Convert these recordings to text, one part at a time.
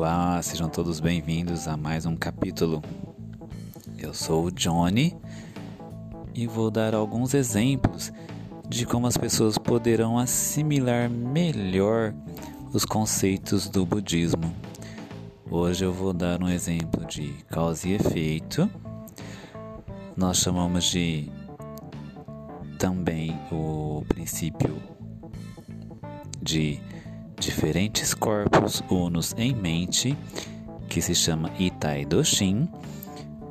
Olá, sejam todos bem-vindos a mais um capítulo. Eu sou o Johnny e vou dar alguns exemplos de como as pessoas poderão assimilar melhor os conceitos do budismo. Hoje eu vou dar um exemplo de causa e efeito. Nós chamamos de também o princípio de diferentes corpos unos em mente, que se chama Itai Doshin,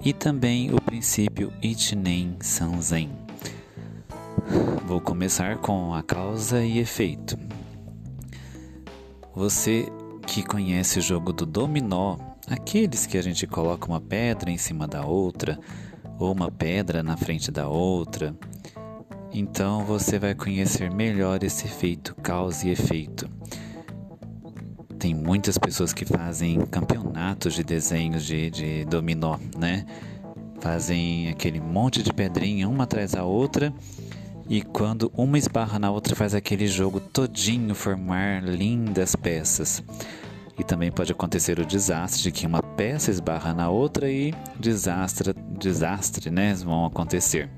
e também o princípio Ichinen Sanzen. Vou começar com a causa e efeito. Você que conhece o jogo do dominó, aqueles que a gente coloca uma pedra em cima da outra ou uma pedra na frente da outra, então você vai conhecer melhor esse efeito causa e efeito. Tem muitas pessoas que fazem campeonatos de desenhos de, de dominó, né? Fazem aquele monte de pedrinha uma atrás da outra e quando uma esbarra na outra faz aquele jogo todinho formar lindas peças. E também pode acontecer o desastre de que uma peça esbarra na outra e desastre, desastre, né, vão acontecer.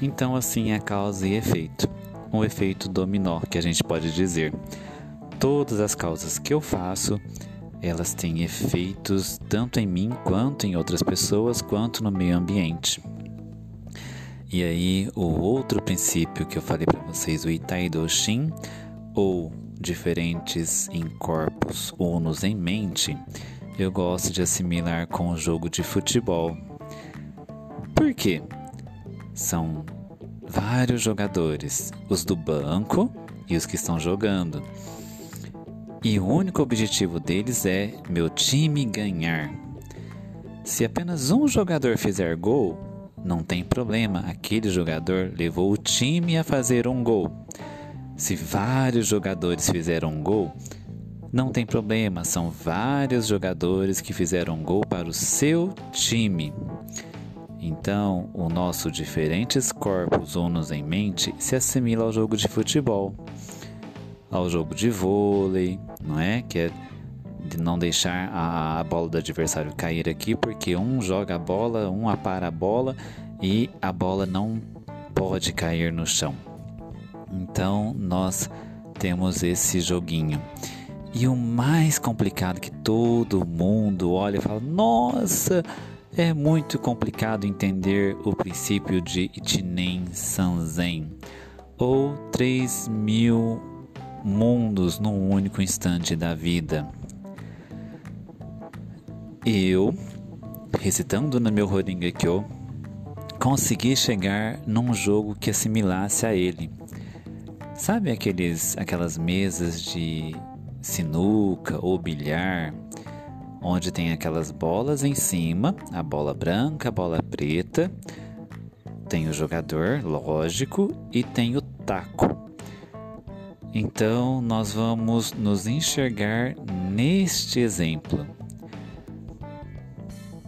Então assim é causa e efeito. Um efeito dominó que a gente pode dizer todas as causas que eu faço, elas têm efeitos tanto em mim quanto em outras pessoas, quanto no meio ambiente. E aí, o outro princípio que eu falei para vocês, o Itaido Shin, ou diferentes em corpos unos em mente, eu gosto de assimilar com o jogo de futebol. Por quê? São vários jogadores, os do banco e os que estão jogando. E o único objetivo deles é meu time ganhar. Se apenas um jogador fizer gol, não tem problema, aquele jogador levou o time a fazer um gol. Se vários jogadores fizeram um gol, não tem problema, são vários jogadores que fizeram um gol para o seu time. Então, o nosso diferentes corpos unos em mente se assimila ao jogo de futebol ao jogo de vôlei, não é? Que é de não deixar a, a bola do adversário cair aqui, porque um joga a bola, um apara a bola e a bola não pode cair no chão. Então nós temos esse joguinho. E o mais complicado que todo mundo olha e fala: Nossa, é muito complicado entender o princípio de Ichinen Sanzen, ou 3 mil mundos num único instante da vida. Eu, recitando no meu Horingekyo, consegui chegar num jogo que assimilasse a ele. Sabe aqueles, aquelas mesas de sinuca ou bilhar, onde tem aquelas bolas em cima, a bola branca, a bola preta, tem o jogador, lógico, e tem o taco. Então, nós vamos nos enxergar neste exemplo.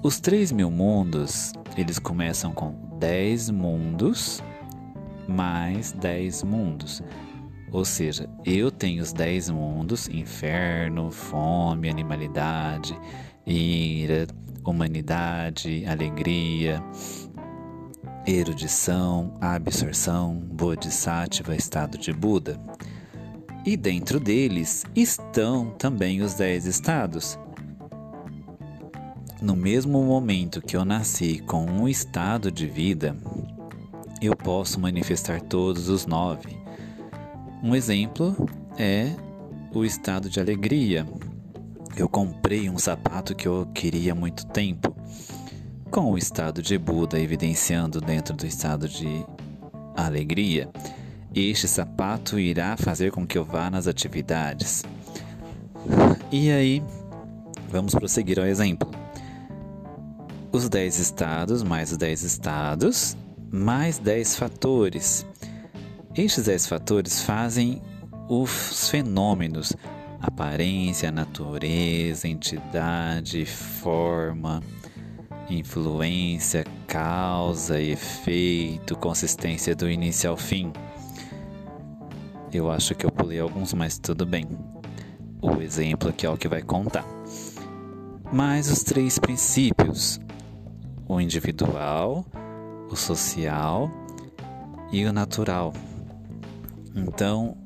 Os três mil mundos, eles começam com dez mundos mais dez mundos. Ou seja, eu tenho os dez mundos: inferno, fome, animalidade, ira, humanidade, alegria, erudição, absorção, bodhisattva, estado de Buda. E dentro deles estão também os dez estados. No mesmo momento que eu nasci com um estado de vida, eu posso manifestar todos os nove. Um exemplo é o estado de alegria. Eu comprei um sapato que eu queria há muito tempo, com o estado de Buda evidenciando dentro do estado de alegria. Este sapato irá fazer com que eu vá nas atividades. E aí, vamos prosseguir ao exemplo. Os 10 estados, mais os 10 estados, mais 10 fatores. Estes 10 fatores fazem os fenômenos, aparência, natureza, entidade, forma, influência, causa, efeito, consistência do início ao fim. Eu acho que eu pulei alguns, mas tudo bem. o exemplo aqui é o que vai contar. Mas os três princípios, o individual, o social e o natural. Então,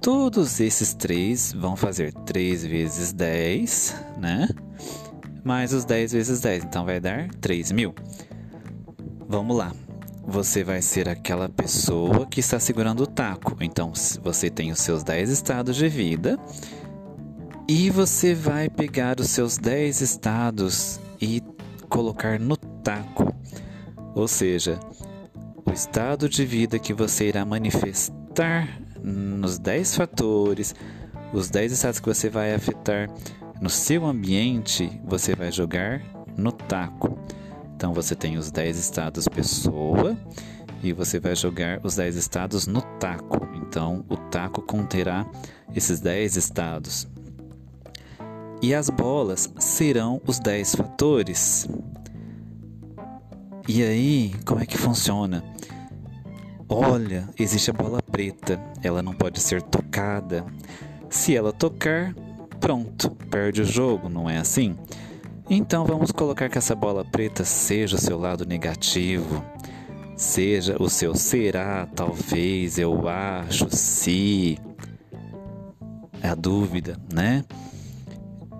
todos esses três vão fazer 3 vezes 10, né? Mais os 10 vezes 10, então vai dar 3 mil. Vamos lá. Você vai ser aquela pessoa que está segurando o taco. Então, você tem os seus 10 estados de vida e você vai pegar os seus 10 estados e colocar no taco. Ou seja, o estado de vida que você irá manifestar nos 10 fatores, os 10 estados que você vai afetar no seu ambiente, você vai jogar no taco. Então você tem os 10 estados pessoa e você vai jogar os 10 estados no taco. Então o taco conterá esses 10 estados. E as bolas serão os 10 fatores. E aí, como é que funciona? Olha, existe a bola preta, ela não pode ser tocada. Se ela tocar, pronto, perde o jogo, não é assim? Então vamos colocar que essa bola preta seja o seu lado negativo, seja o seu será, talvez, eu acho, se, é a dúvida, né?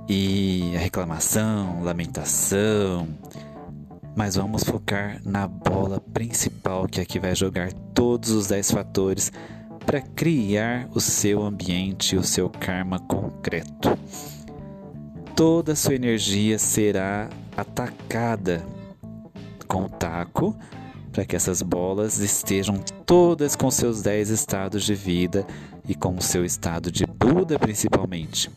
E a reclamação, lamentação, mas vamos focar na bola principal que aqui vai jogar todos os 10 fatores para criar o seu ambiente, o seu karma concreto. Toda a sua energia será atacada com o taco para que essas bolas estejam todas com seus 10 estados de vida e com o seu estado de Buda principalmente.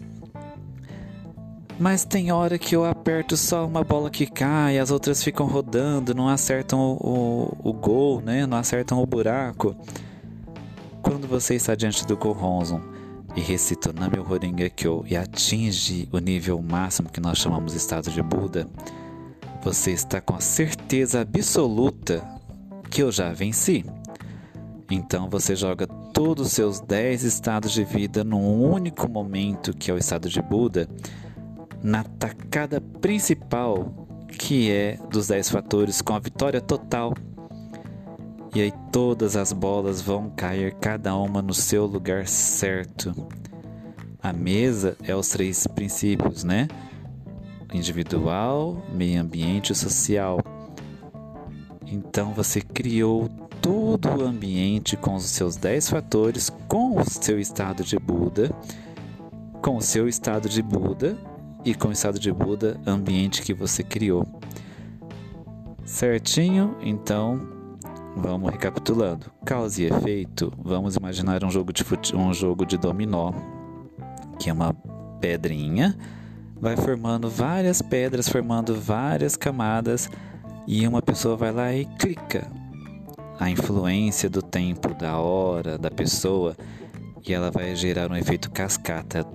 Mas tem hora que eu aperto só uma bola que cai, as outras ficam rodando, não acertam o, o, o gol, né? Não acertam o buraco. Quando você está diante do Gohonzon e recita Nami Horinga Kyo e atinge o nível máximo que nós chamamos de estado de Buda, você está com a certeza absoluta que eu já venci. Então você joga todos os seus 10 estados de vida num único momento, que é o estado de Buda na tacada principal, que é dos 10 fatores, com a vitória total. E aí todas as bolas vão cair, cada uma no seu lugar certo. A mesa é os três princípios, né? Individual, meio ambiente e social. Então você criou todo o ambiente com os seus 10 fatores, com o seu estado de Buda, com o seu estado de Buda e com o estado de Buda, ambiente que você criou. Certinho? Então, vamos recapitulando. Causa e efeito, vamos imaginar um jogo de, fute... um jogo de dominó, que é uma pedrinha, vai formando várias pedras, formando várias camadas, e uma pessoa vai lá e clica. A influência do tempo, da hora, da pessoa e ela vai gerar um efeito cascata,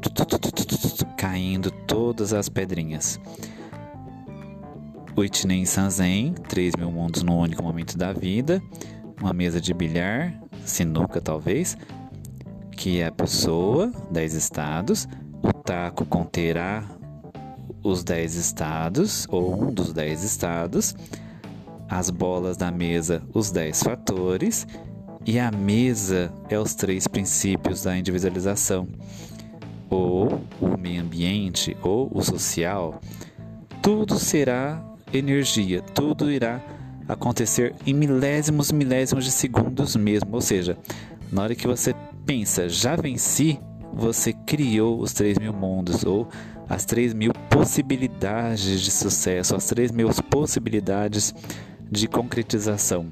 caindo todas as pedrinhas. Ichinen Sanzen, 3 mil mundos no único momento da vida, uma mesa de bilhar, sinuca talvez, que é a pessoa, 10 estados, o taco conterá os 10 estados, ou um dos 10 estados, as bolas da mesa, os 10 fatores, e a mesa é os três princípios da individualização, ou o meio ambiente, ou o social. Tudo será energia, tudo irá acontecer em milésimos, milésimos de segundos mesmo. Ou seja, na hora que você pensa, já venci, você criou os três mil mundos, ou as três mil possibilidades de sucesso, as três mil possibilidades de concretização.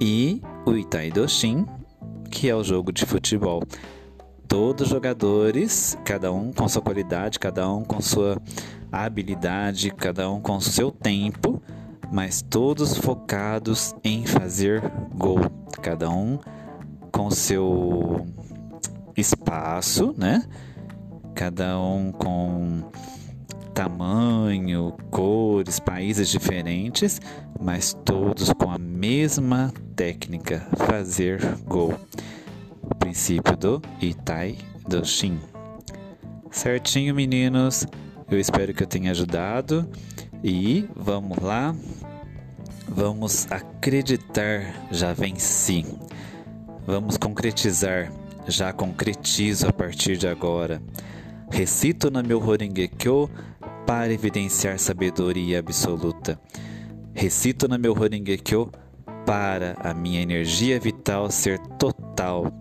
E o Itaidoshin, que é o jogo de futebol. Todos os jogadores, cada um com sua qualidade, cada um com sua habilidade, cada um com seu tempo, mas todos focados em fazer gol, cada um com seu espaço, né? Cada um com tamanho, cores, países diferentes, mas todos com a mesma técnica, fazer gol. Princípio do Itai do Shin. Certinho, meninos. Eu espero que eu tenha ajudado. E vamos lá. Vamos acreditar, já venci. Vamos concretizar, já concretizo a partir de agora. Recito no meu Horengekyo para evidenciar sabedoria absoluta. Recito no meu Horengekyo para a minha energia vital ser total.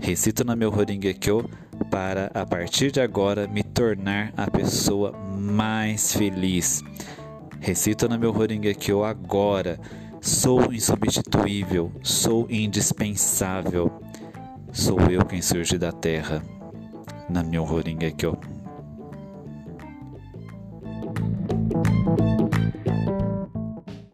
Recito no meu Horengekyo para a partir de agora me tornar a pessoa mais feliz. Recito no meu Horengekyo agora. Sou insubstituível, sou indispensável. Sou eu quem surge da terra. Na meu Horengekyo.